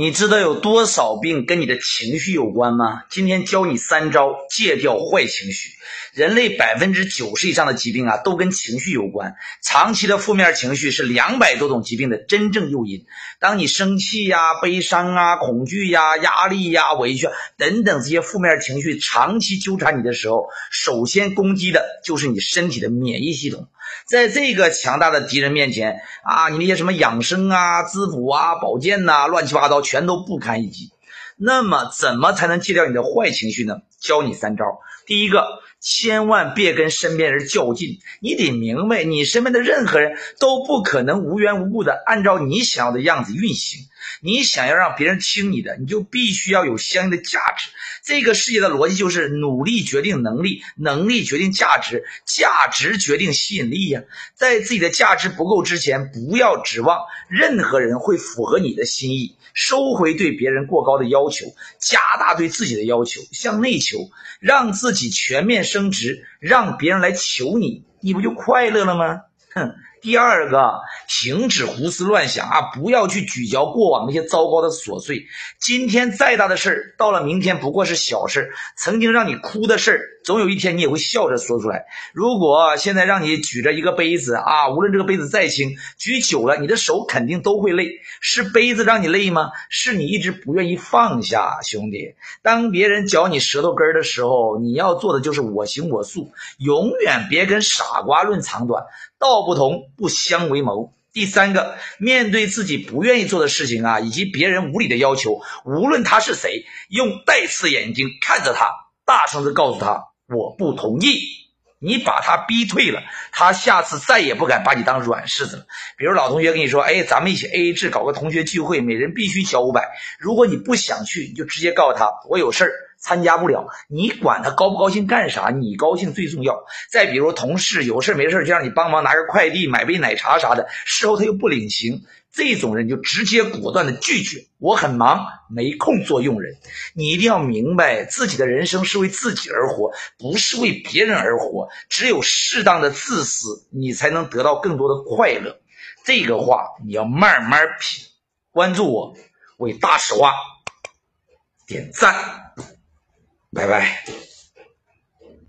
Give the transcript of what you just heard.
你知道有多少病跟你的情绪有关吗？今天教你三招戒掉坏情绪。人类百分之九十以上的疾病啊，都跟情绪有关。长期的负面情绪是两百多种疾病的真正诱因。当你生气呀、悲伤啊、恐惧呀、压力呀、委屈等等这些负面情绪长期纠缠你的时候，首先攻击的就是你身体的免疫系统。在这个强大的敌人面前啊，你那些什么养生啊、滋补啊、保健呐，乱七八糟全都不堪一击。那么，怎么才能戒掉你的坏情绪呢？教你三招。第一个，千万别跟身边人较劲。你得明白，你身边的任何人都不可能无缘无故的按照你想要的样子运行。你想要让别人听你的，你就必须要有相应的价值。这个世界的逻辑就是努力决定能力，能力决定价值，价值决定吸引力呀。在自己的价值不够之前，不要指望任何人会符合你的心意。收回对别人过高的要求，加大对自己的要求，向内求，让自己全面升值，让别人来求你，你不就快乐了吗？哼。第二个，停止胡思乱想啊！不要去咀嚼过往那些糟糕的琐碎。今天再大的事儿，到了明天不过是小事。曾经让你哭的事儿，总有一天你也会笑着说出来。如果现在让你举着一个杯子啊，无论这个杯子再轻，举久了你的手肯定都会累。是杯子让你累吗？是你一直不愿意放下，兄弟。当别人嚼你舌头根儿的时候，你要做的就是我行我素，永远别跟傻瓜论长短。到道不同不相为谋。第三个，面对自己不愿意做的事情啊，以及别人无理的要求，无论他是谁，用带刺眼睛看着他，大声的告诉他：“我不同意。”你把他逼退了，他下次再也不敢把你当软柿子了。比如老同学跟你说：“哎，咱们一起 A A 制搞个同学聚会，每人必须交五百。”如果你不想去，你就直接告诉他：“我有事儿。”参加不了，你管他高不高兴干啥？你高兴最重要。再比如同事有事没事就让你帮忙拿个快递、买杯奶茶啥的，事后他又不领情，这种人就直接果断的拒绝。我很忙，没空做佣人。你一定要明白，自己的人生是为自己而活，不是为别人而活。只有适当的自私，你才能得到更多的快乐。这个话你要慢慢品。关注我，为大实话点赞。拜拜。